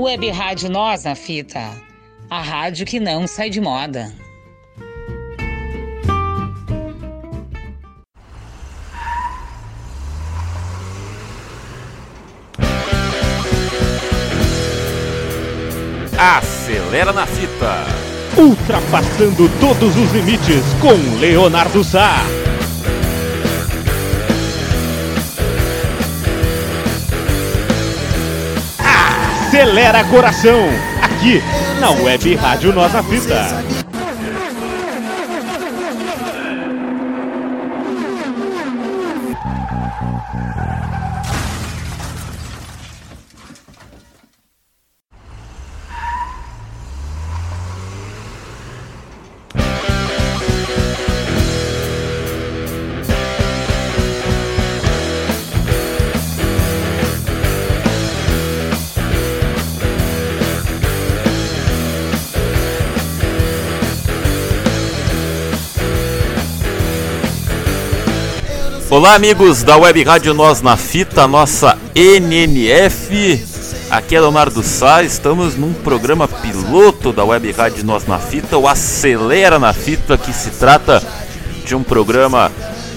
Web Rádio Nós na Fita, a rádio que não sai de moda. Acelera na fita. Ultrapassando todos os limites com Leonardo Sá. Acelera coração, aqui na Web Rádio Nós na Fita. Olá, amigos da Web Rádio Nós na Fita, nossa NNF. Aqui é Leonardo Sá, estamos num programa piloto da Web Rádio Nós na Fita, o Acelera na Fita, que se trata de um programa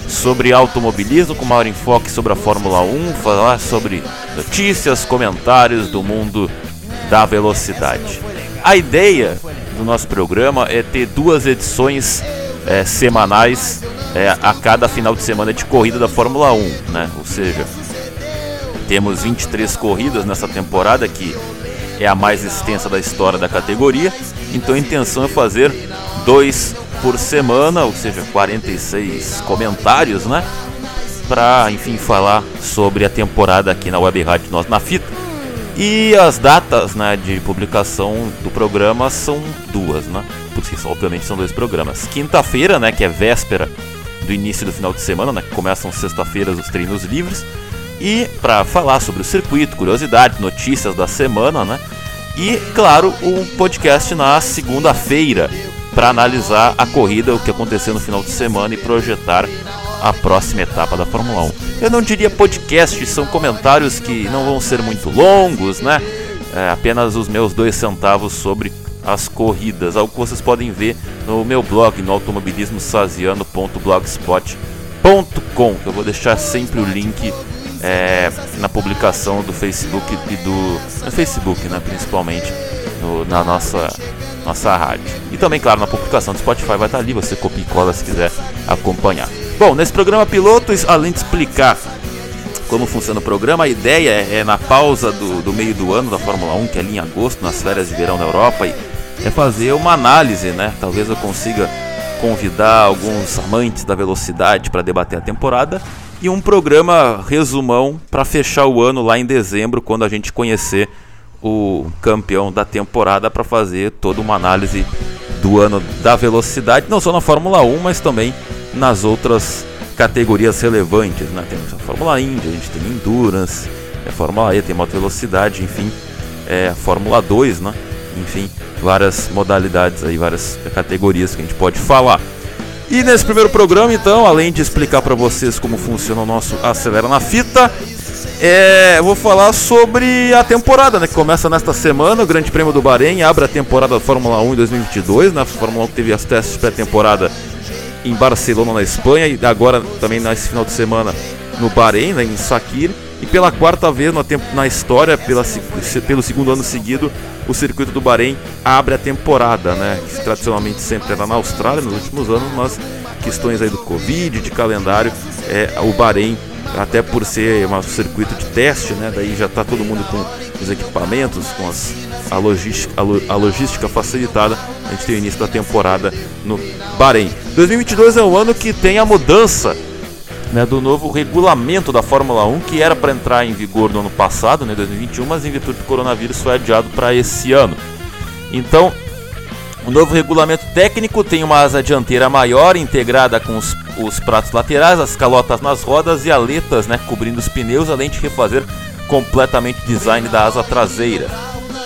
sobre automobilismo com maior enfoque sobre a Fórmula 1, falar sobre notícias, comentários do mundo da velocidade. A ideia do nosso programa é ter duas edições é, semanais é, a cada final de semana de corrida da Fórmula 1, né? Ou seja, temos 23 corridas nessa temporada que é a mais extensa da história da categoria. Então a intenção é fazer dois por semana, ou seja, 46 comentários, né? Para, enfim, falar sobre a temporada aqui na Web Rádio Nós na Fita. E as datas né, de publicação do programa são duas, né? Porque obviamente são dois programas. Quinta-feira, né, que é véspera do início do final de semana, né, que começam sexta-feiras os treinos livres, e para falar sobre o circuito, curiosidades, notícias da semana, né? E claro, um podcast na segunda-feira para analisar a corrida, o que aconteceu no final de semana e projetar a próxima etapa da Fórmula 1. Eu não diria podcast, são comentários que não vão ser muito longos, né? É, apenas os meus dois centavos sobre as corridas, algo que vocês podem ver no meu blog no automobilismosaziano.blogspot.com. Eu vou deixar sempre o link é, na publicação do Facebook e do no Facebook, né, principalmente no, na nossa nossa rádio. E também, claro, na publicação do Spotify vai estar ali, você copia e cola se quiser acompanhar. Bom, nesse programa piloto, além de explicar como funciona o programa, a ideia é, é na pausa do, do meio do ano da Fórmula 1, que é ali em agosto, nas férias de verão na Europa, e é fazer uma análise, né? Talvez eu consiga convidar alguns amantes da velocidade para debater a temporada e um programa resumão para fechar o ano lá em dezembro, quando a gente conhecer o campeão da temporada para fazer toda uma análise do ano da velocidade, não só na Fórmula 1, mas também nas outras categorias relevantes, né? Temos a Fórmula Indy, a gente tem Endurance, a Fórmula E, tem moto velocidade, enfim, é a Fórmula 2, né? Enfim, várias modalidades aí, várias categorias que a gente pode falar. E nesse primeiro programa, então, além de explicar para vocês como funciona o nosso Acelera na Fita, é, vou falar sobre a temporada, né, que começa nesta semana, o Grande Prêmio do Bahrein abre a temporada da Fórmula 1 em 2022, né, a Fórmula 1 teve as testes pré-temporada em Barcelona, na Espanha, e agora também nesse final de semana no Bahrein, né, em Sakir. E pela quarta vez na, na história, pela, pelo segundo ano seguido, o circuito do Bahrein abre a temporada, né? Que tradicionalmente sempre era na Austrália nos últimos anos, mas questões aí do Covid, de calendário, é, o Bahrein, até por ser um circuito de teste, né? Daí já está todo mundo com os equipamentos, com as, a, logística, a, lo, a logística facilitada. A gente tem o início da temporada no Bahrein. 2022 é um ano que tem a mudança né, do novo regulamento da Fórmula 1, que era para entrar em vigor no ano passado, né, 2021, mas em virtude do coronavírus foi adiado para esse ano. Então, o novo regulamento técnico tem uma asa dianteira maior, integrada com os, os pratos laterais, as calotas nas rodas e aletas né, cobrindo os pneus, além de refazer completamente o design da asa traseira.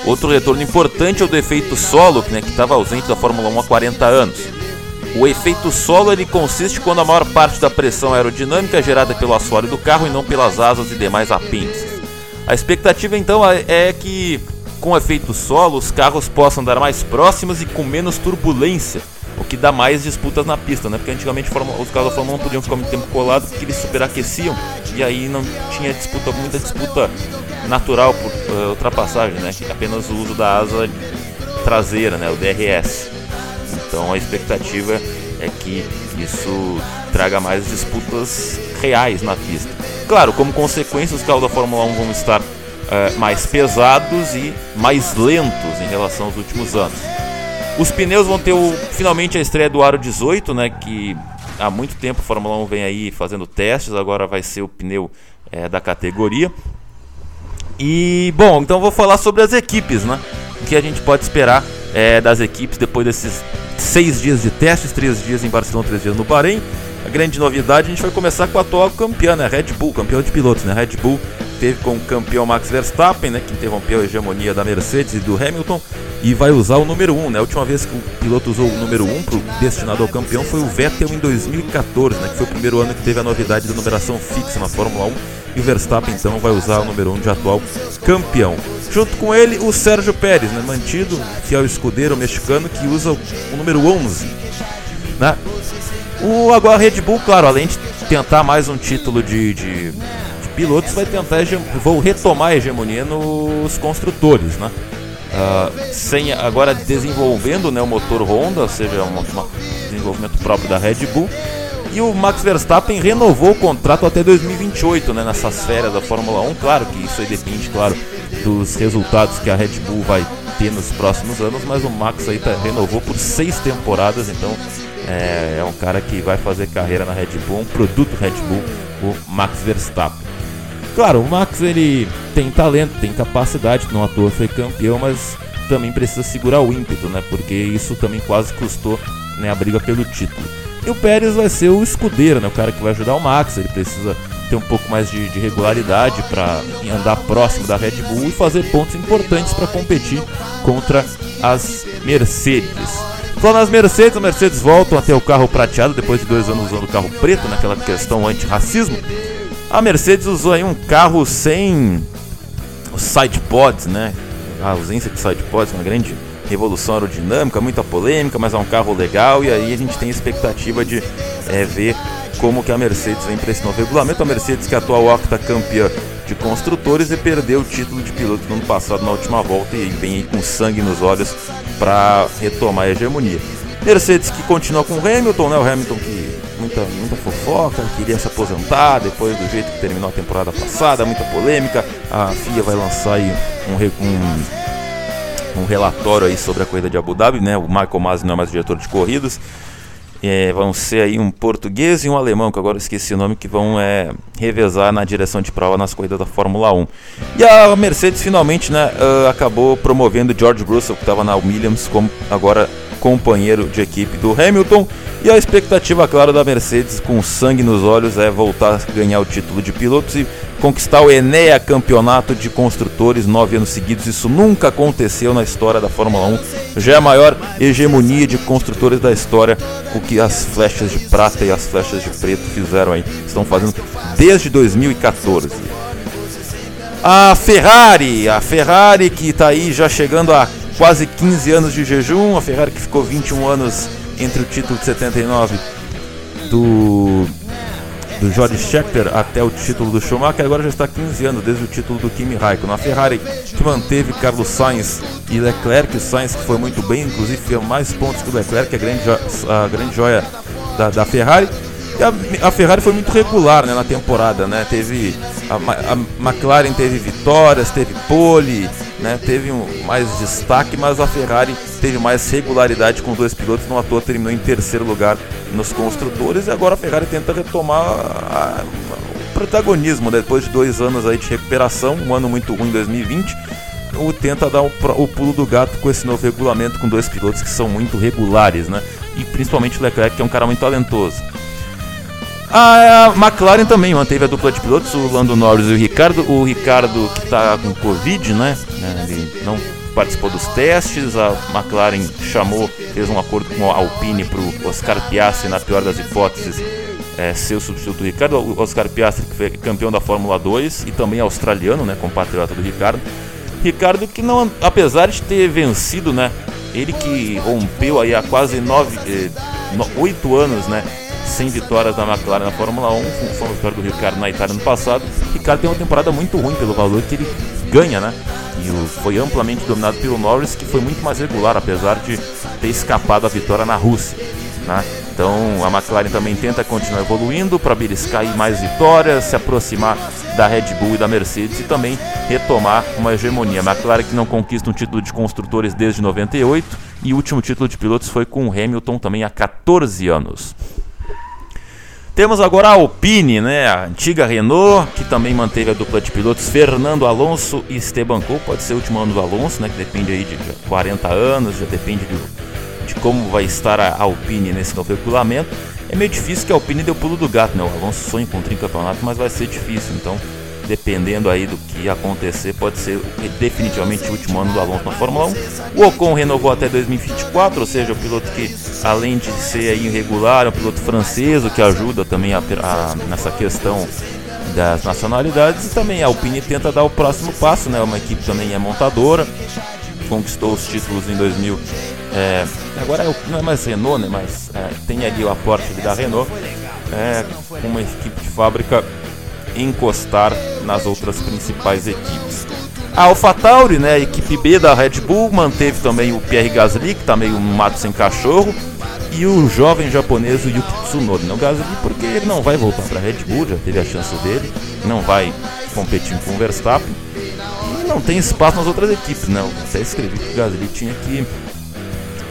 Outro retorno importante é o do efeito solo, né, que estava ausente da Fórmula 1 há 40 anos. O efeito solo ele consiste quando a maior parte da pressão aerodinâmica é gerada pelo assoalho do carro e não pelas asas e demais apêndices. A expectativa então é, é que com efeito solo, os carros possam andar mais próximos e com menos turbulência, o que dá mais disputas na pista, né? Porque antigamente os carros da Fórmula 1 não podiam ficar muito tempo colados porque eles superaqueciam e aí não tinha disputa, muita disputa natural por uh, ultrapassagem, né? Apenas o uso da asa traseira, né? O DRS. Então a expectativa é que isso traga mais disputas reais na pista. Claro, como consequência, os carros da Fórmula 1 vão estar uh, mais pesados e mais lentos em relação aos últimos anos. Os pneus vão ter o, finalmente a estreia do Aro 18, né, que há muito tempo a Fórmula 1 vem aí fazendo testes, agora vai ser o pneu é, da categoria. E bom, então vou falar sobre as equipes, né? O que a gente pode esperar é, das equipes depois desses seis dias de testes, três dias em Barcelona, três dias no Bahrein. A grande novidade, a gente vai começar com a atual campeã, né? Red Bull, campeão de pilotos, né? Red Bull teve como campeão Max Verstappen, né, que interrompeu a hegemonia da Mercedes e do Hamilton, e vai usar o número 1. Né? A última vez que o piloto usou o número 1 pro, destinado ao campeão foi o Vettel em 2014, né, que foi o primeiro ano que teve a novidade da numeração fixa na Fórmula 1. E o Verstappen então vai usar o número 1 de atual campeão. Junto com ele, o Sérgio Pérez, né, mantido, fiel escudeiro mexicano, que usa o, o número 11. Né? O, agora a Red Bull, claro, além de tentar mais um título de, de pilotos vai tentar vou retomar a hegemonia nos construtores, né? Uh, sem agora desenvolvendo né, o motor Honda, ou seja, um, um desenvolvimento próprio da Red Bull. E o Max Verstappen renovou o contrato até 2028, né, nessas férias da Fórmula 1. Claro que isso aí depende, claro, dos resultados que a Red Bull vai ter nos próximos anos, mas o Max aí tá, renovou por seis temporadas, então é, é um cara que vai fazer carreira na Red Bull, um produto Red Bull, o Max Verstappen. Claro, o Max ele tem talento, tem capacidade, não à toa foi campeão, mas também precisa segurar o ímpeto, né? Porque isso também quase custou né, a briga pelo título. E o Pérez vai ser o escudeiro, né? O cara que vai ajudar o Max, ele precisa ter um pouco mais de, de regularidade para andar próximo da Red Bull e fazer pontos importantes para competir contra as Mercedes. Falando nas Mercedes, as Mercedes voltam a ter o carro prateado depois de dois anos usando o carro preto, naquela questão anti-racismo. A Mercedes usou aí um carro sem os sidepods, né? A ausência de sidepods, uma grande revolução aerodinâmica, muita polêmica, mas é um carro legal e aí a gente tem expectativa de é, ver como que a Mercedes vem para esse novo regulamento. A Mercedes que é a atual octa campeã de construtores e perdeu o título de piloto no ano passado na última volta e vem aí com sangue nos olhos para retomar a hegemonia. Mercedes que continua com o Hamilton, né? O Hamilton que muita, muita fofoca, queria se aposentar depois do jeito que terminou a temporada passada, muita polêmica. A FIA vai lançar aí um, um, um relatório aí sobre a corrida de Abu Dhabi, né? O Michael Masi não é mais diretor de corridas. É, vão ser aí um português e um alemão, que agora esqueci o nome, que vão é, revezar na direção de prova nas corridas da Fórmula 1. E a Mercedes finalmente né, uh, acabou promovendo George Russell, que estava na Williams, como agora companheiro de equipe do Hamilton. E a expectativa, claro, da Mercedes, com sangue nos olhos, é voltar a ganhar o título de pilotos e conquistar o Enea Campeonato de Construtores nove anos seguidos. Isso nunca aconteceu na história da Fórmula 1. Já é a maior hegemonia de construtores da história, o que as flechas de prata e as flechas de preto fizeram aí. Estão fazendo desde 2014. A Ferrari, a Ferrari que está aí já chegando a quase 15 anos de jejum, a Ferrari que ficou 21 anos entre o título de 79 do do George Scheckter até o título do Schumacher, agora já está 15 anos desde o título do Kimi Raikkonen. A Ferrari que manteve Carlos Sainz e Leclerc, o Sainz que foi muito bem, inclusive fez mais pontos que o Leclerc, a grande, a grande joia da, da Ferrari. A, a, Ferrari foi muito regular né, na temporada, né? Teve a, a McLaren teve vitórias, teve pole, né, teve um, mais destaque, mas a Ferrari teve mais regularidade com dois pilotos, não à toa terminou em terceiro lugar nos construtores e agora a Ferrari tenta retomar a, o protagonismo né, depois de dois anos aí de recuperação, um ano muito ruim em 2020. O tenta dar o, o, pulo do gato com esse novo regulamento com dois pilotos que são muito regulares, né? E principalmente o Leclerc, que é um cara muito talentoso. A McLaren também manteve a dupla de pilotos, o Lando Norris e o Ricardo. O Ricardo que está com Covid, né? É, ele não participou dos testes. A McLaren chamou, fez um acordo com a Alpine para o Oscar Piastri, na pior das hipóteses, é, ser o substituto do Ricardo. O Oscar Piastri, que foi campeão da Fórmula 2 e também australiano, né? Compatriota do Ricardo. Ricardo que não, apesar de ter vencido, né? Ele que rompeu aí há quase nove, eh, oito anos, né? Sem vitórias da McLaren na Fórmula 1, foi uma vitória do Ricardo na Itália no passado. Ricardo tem uma temporada muito ruim pelo valor que ele ganha, né? E foi amplamente dominado pelo Norris, que foi muito mais regular, apesar de ter escapado a vitória na Rússia. Né? Então a McLaren também tenta continuar evoluindo para beliscar mais vitórias, se aproximar da Red Bull e da Mercedes e também retomar uma hegemonia. A McLaren que não conquista um título de construtores desde 98 e o último título de pilotos foi com o Hamilton também há 14 anos. Temos agora a Alpine, né? a antiga Renault, que também manteve a dupla de pilotos Fernando Alonso e Esteban Cole. Pode ser o último ano do Alonso, né? que depende aí de 40 anos, já depende de, de como vai estar a Alpine nesse novo regulamento. É meio difícil que a Alpine deu pulo do gato, né? O Alonso sonha com o tricampeonato, mas vai ser difícil. Então, dependendo aí do que acontecer, pode ser definitivamente o último ano do Alonso na Fórmula 1. O Ocon renovou até 2024, ou seja, o piloto que, além de ser aí irregular, é um piloto francês, o que ajuda também a, a, nessa questão das nacionalidades. E também a Alpine tenta dar o próximo passo, né? Uma equipe também é montadora, conquistou os títulos em 2000. É, agora é não é mais Renault, né? Mas é, tem ali o aporte da Renault, é, uma equipe de fábrica encostar nas outras principais equipes. A AlphaTauri, né, a equipe B da Red Bull, manteve também o Pierre Gasly, que está meio mato sem cachorro, e o jovem japonês o Yuki Tsunoda. Não Gasly porque ele não vai voltar para a Red Bull, já teve a chance dele, não vai competir com o Verstappen, e não tem espaço nas outras equipes, né? Eu até escrevi que o Gasly tinha que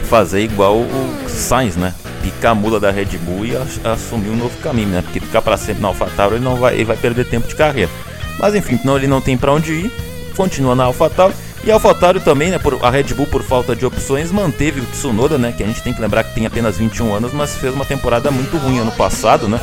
fazer igual o Sainz, né? picar a mula da Red Bull e assumir um novo caminho, né? Porque ficar para sempre na AlphaTauri ele não vai, ele vai perder tempo de carreira. Mas enfim, não, ele não tem para onde ir, continua na AlphaTauri. E a AlphaTauri também, né, por, a Red Bull por falta de opções manteve o Tsunoda, né, que a gente tem que lembrar que tem apenas 21 anos, mas fez uma temporada muito ruim ano passado, né?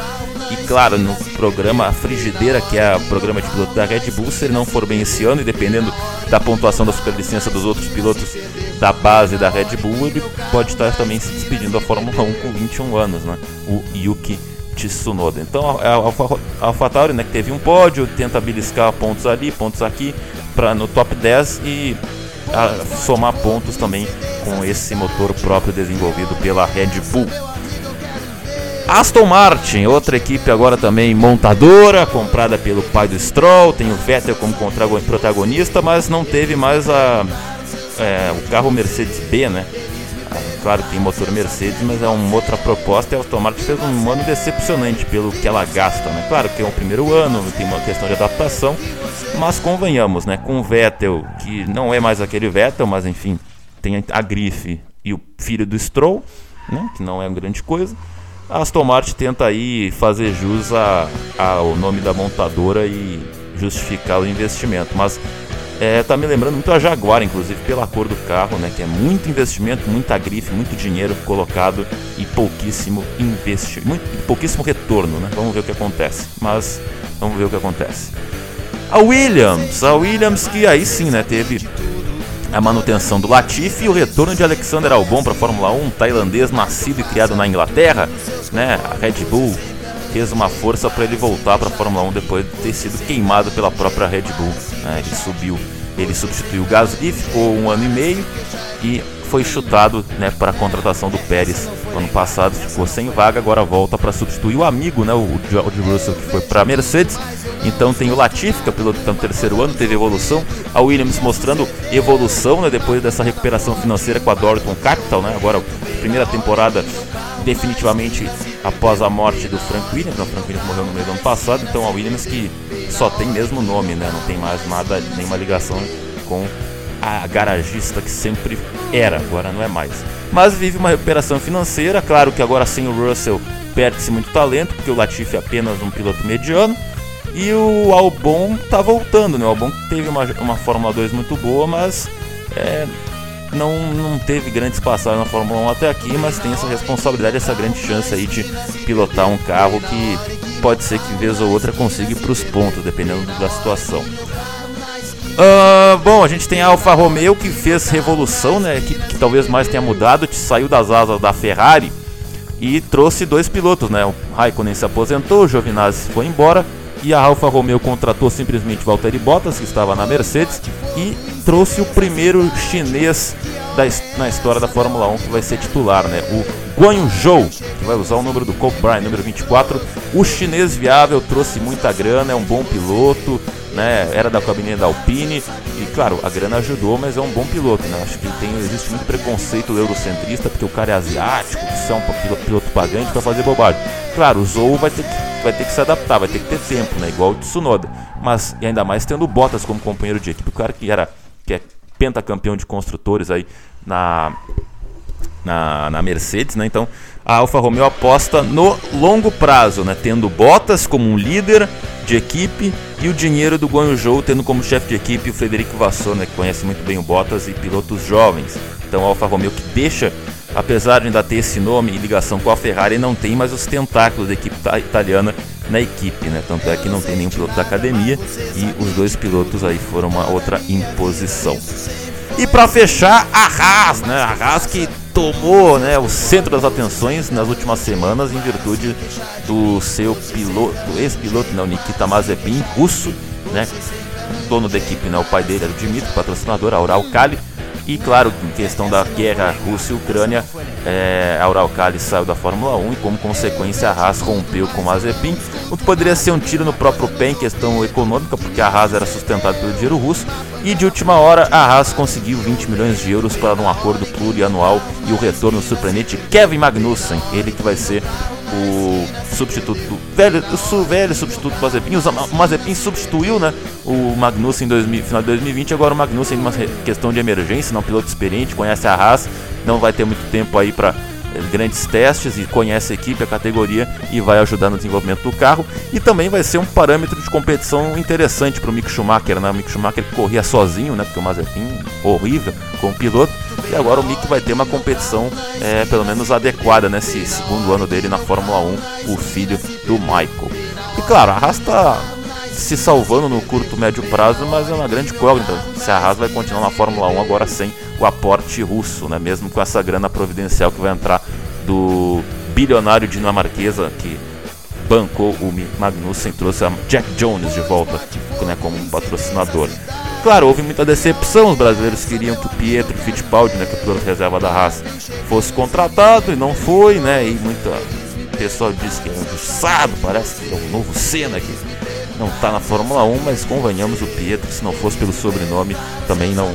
E claro, no programa Frigideira, que é o programa de piloto da Red Bull, se ele não for bem esse ano e dependendo da pontuação da superlicença dos outros pilotos da base da Red Bull, ele pode estar também se despedindo da Fórmula 1 com 21 anos, né? O Yuki Tsunoda. Então a, a AlphaTauri, né, que teve um pódio, tenta beliscar pontos ali, pontos aqui, para no top 10 e a, somar pontos também com esse motor próprio desenvolvido pela Red Bull. Aston Martin, outra equipe agora também montadora, comprada pelo pai do Stroll, tem o Vettel como protagonista, mas não teve mais a, é, o carro Mercedes B, né? Claro que tem motor Mercedes, mas é uma outra proposta e a Aston Martin fez um ano decepcionante pelo que ela gasta, né? Claro que é um primeiro ano, tem uma questão de adaptação, mas convenhamos, né? Com o Vettel, que não é mais aquele Vettel, mas enfim, tem a grife e o filho do Stroll, né? Que não é grande coisa a Aston Martin tenta aí fazer jus ao nome da montadora e justificar o investimento, mas é, tá me lembrando muito a Jaguar, inclusive pela cor do carro, né? Que é muito investimento, muita grife, muito dinheiro colocado e pouquíssimo investimento, pouquíssimo retorno, né? Vamos ver o que acontece. Mas vamos ver o que acontece. A Williams, a Williams que aí sim, né? Teve a manutenção do Latifi e o retorno de Alexander Albon para a Fórmula 1, tailandês nascido e criado na Inglaterra, né? A Red Bull fez uma força para ele voltar para a Fórmula 1 depois de ter sido queimado pela própria Red Bull. Né? Ele subiu, ele substituiu o Gasly, ficou um ano e meio e foi chutado né, para a contratação do Pérez. Ano passado ficou sem vaga, agora volta para substituir o amigo, né, o George Russell, que foi para a Mercedes. Então tem o Latifi, que é piloto tá no terceiro ano, teve evolução. A Williams mostrando evolução né, depois dessa recuperação financeira com a Dorton Capital. Né, agora, primeira temporada definitivamente após a morte do Frank Williams. O Frank Williams morreu no meio do ano passado, então a Williams que só tem mesmo nome, né, não tem mais nada, nenhuma ligação com a garagista que sempre era, agora não é mais. Mas vive uma recuperação financeira, claro que agora sem o Russell perde-se muito talento, porque o Latifi é apenas um piloto mediano. E o Albon tá voltando, né? O Albon teve uma, uma Fórmula 2 muito boa, mas é, não, não teve grandes passagens na Fórmula 1 até aqui, mas tem essa responsabilidade, essa grande chance aí de pilotar um carro que pode ser que vez ou outra consiga ir para os pontos, dependendo da situação. Uh, bom, a gente tem a Alfa Romeo que fez revolução, né? Que, que talvez mais tenha mudado, saiu das asas da Ferrari e trouxe dois pilotos, né? O Raikkonen se aposentou, o Giovinazzi foi embora E a Alfa Romeo contratou simplesmente Valtteri Bottas, que estava na Mercedes, e trouxe o primeiro chinês da, na história da Fórmula 1 que vai ser titular, né? O Guan Zhou, que vai usar o número do Coke Bryan, número 24. O chinês viável trouxe muita grana, é um bom piloto, né? Era da cabine da Alpine e claro, a grana ajudou, mas é um bom piloto, né? Acho que tem existe muito preconceito eurocentrista porque o cara é asiático, que são piloto, piloto pagante para fazer bobagem. Claro, o Zou vai ter que vai ter que se adaptar, vai ter que ter tempo, né? Igual o Tsunoda. Mas e ainda mais tendo Bottas como companheiro de equipe, o cara que era que é pentacampeão de construtores aí na na, na Mercedes, né? Então a Alfa Romeo aposta no longo prazo, né? Tendo Bottas como um líder de equipe e o dinheiro do Guangzhou tendo como chefe de equipe o Frederico Vassou, né? Que conhece muito bem o Bottas e pilotos jovens. Então a Alfa Romeo que deixa, apesar de ainda ter esse nome e ligação com a Ferrari, não tem mais os tentáculos da equipe italiana na equipe, né? Tanto é que não tem nenhum piloto da academia e os dois pilotos aí foram uma outra imposição. E para fechar, a Haas, né? A Haas que tomou né, o centro das atenções nas últimas semanas em virtude do seu piloto, ex-piloto, não, Nikita Mazepin, russo, né? Dono da equipe, né? O pai dele era o Dmitry, patrocinador, a Ural Kali. E claro, em questão da guerra Rússia e Ucrânia, é, a Uralkali saiu da Fórmula 1 e como consequência a Haas rompeu com o Mazepin, o que poderia ser um tiro no próprio pé em questão econômica, porque a Haas era sustentada pelo dinheiro russo, e de última hora a Haas conseguiu 20 milhões de euros para um acordo plurianual e o retorno surpreendente. Kevin Magnussen, ele que vai ser o substituto do velho, o velho substituto Mazepin. O Mazepin substituiu né, o Magnussen em final de 2020. Agora o Magnussen, uma questão de emergência, não piloto experiente, conhece a Haas, não vai ter muito tempo aí para eh, grandes testes e conhece a equipe, a categoria e vai ajudar no desenvolvimento do carro. E também vai ser um parâmetro de competição interessante para o Mick Schumacher, né? O Mick Schumacher corria sozinho, né? Porque o Mazepin horrível como piloto e agora o Mick vai ter uma competição é, pelo menos adequada nesse segundo ano dele na Fórmula 1, o filho do Michael. E claro, a Haas está se salvando no curto médio prazo, mas é uma grande incógnita se a Haas vai continuar na Fórmula 1 agora sem o aporte russo, né? mesmo com essa grana providencial que vai entrar do bilionário dinamarquesa que bancou o Magnussen, trouxe a Jack Jones de volta né, como patrocinador. Claro, houve muita decepção. Os brasileiros queriam que o Pietro Fittipaldi, né, que é o piloto reserva da Haas, fosse contratado e não foi, né? E muita pessoa disse que é injustiçado, parece que é um novo Senna que não está na Fórmula 1, mas convenhamos o Pietro, se não fosse pelo sobrenome, também não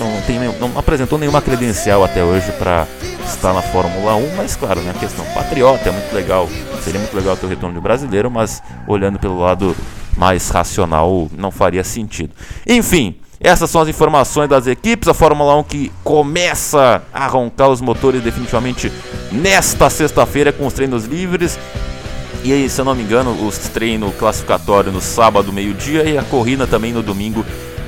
não, tem, não apresentou nenhuma credencial até hoje para estar na Fórmula 1, mas claro, né, a questão patriota é muito legal, seria muito legal ter o retorno de brasileiro, mas olhando pelo lado mais racional não faria sentido. Enfim, essas são as informações das equipes. A Fórmula 1 que começa a roncar os motores definitivamente nesta sexta-feira com os treinos livres. E aí, se eu não me engano, os treinos classificatórios no sábado, meio-dia, e a corrida também no domingo,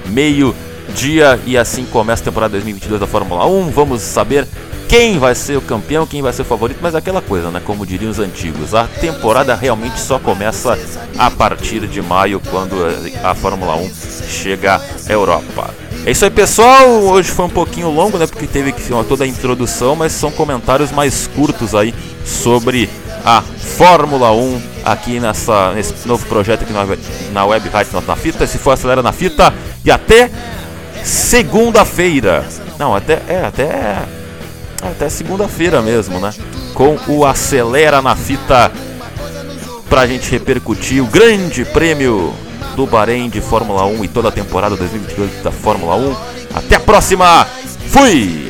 meio-dia. E assim começa a temporada 2022 da Fórmula 1. Vamos saber quem vai ser o campeão, quem vai ser o favorito, mas aquela coisa, né? Como diriam os antigos, a temporada realmente só começa a partir de maio, quando a Fórmula 1 chega à Europa. É isso aí, pessoal. Hoje foi um pouquinho longo, né? Porque teve que filmar toda a introdução, mas são comentários mais curtos aí sobre a Fórmula 1 aqui nessa, nesse novo projeto aqui na, na Web Rádio na Fita. Se for acelera na fita e até segunda-feira. Não, até é até até segunda-feira mesmo, né? Com o Acelera na Fita pra gente repercutir o grande prêmio do Bahrein de Fórmula 1 e toda a temporada 2022 da Fórmula 1. Até a próxima! Fui!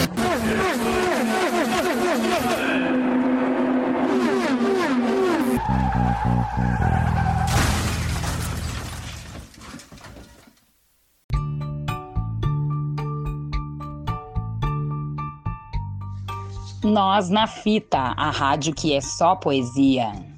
Nós na Fita, a rádio que é só poesia.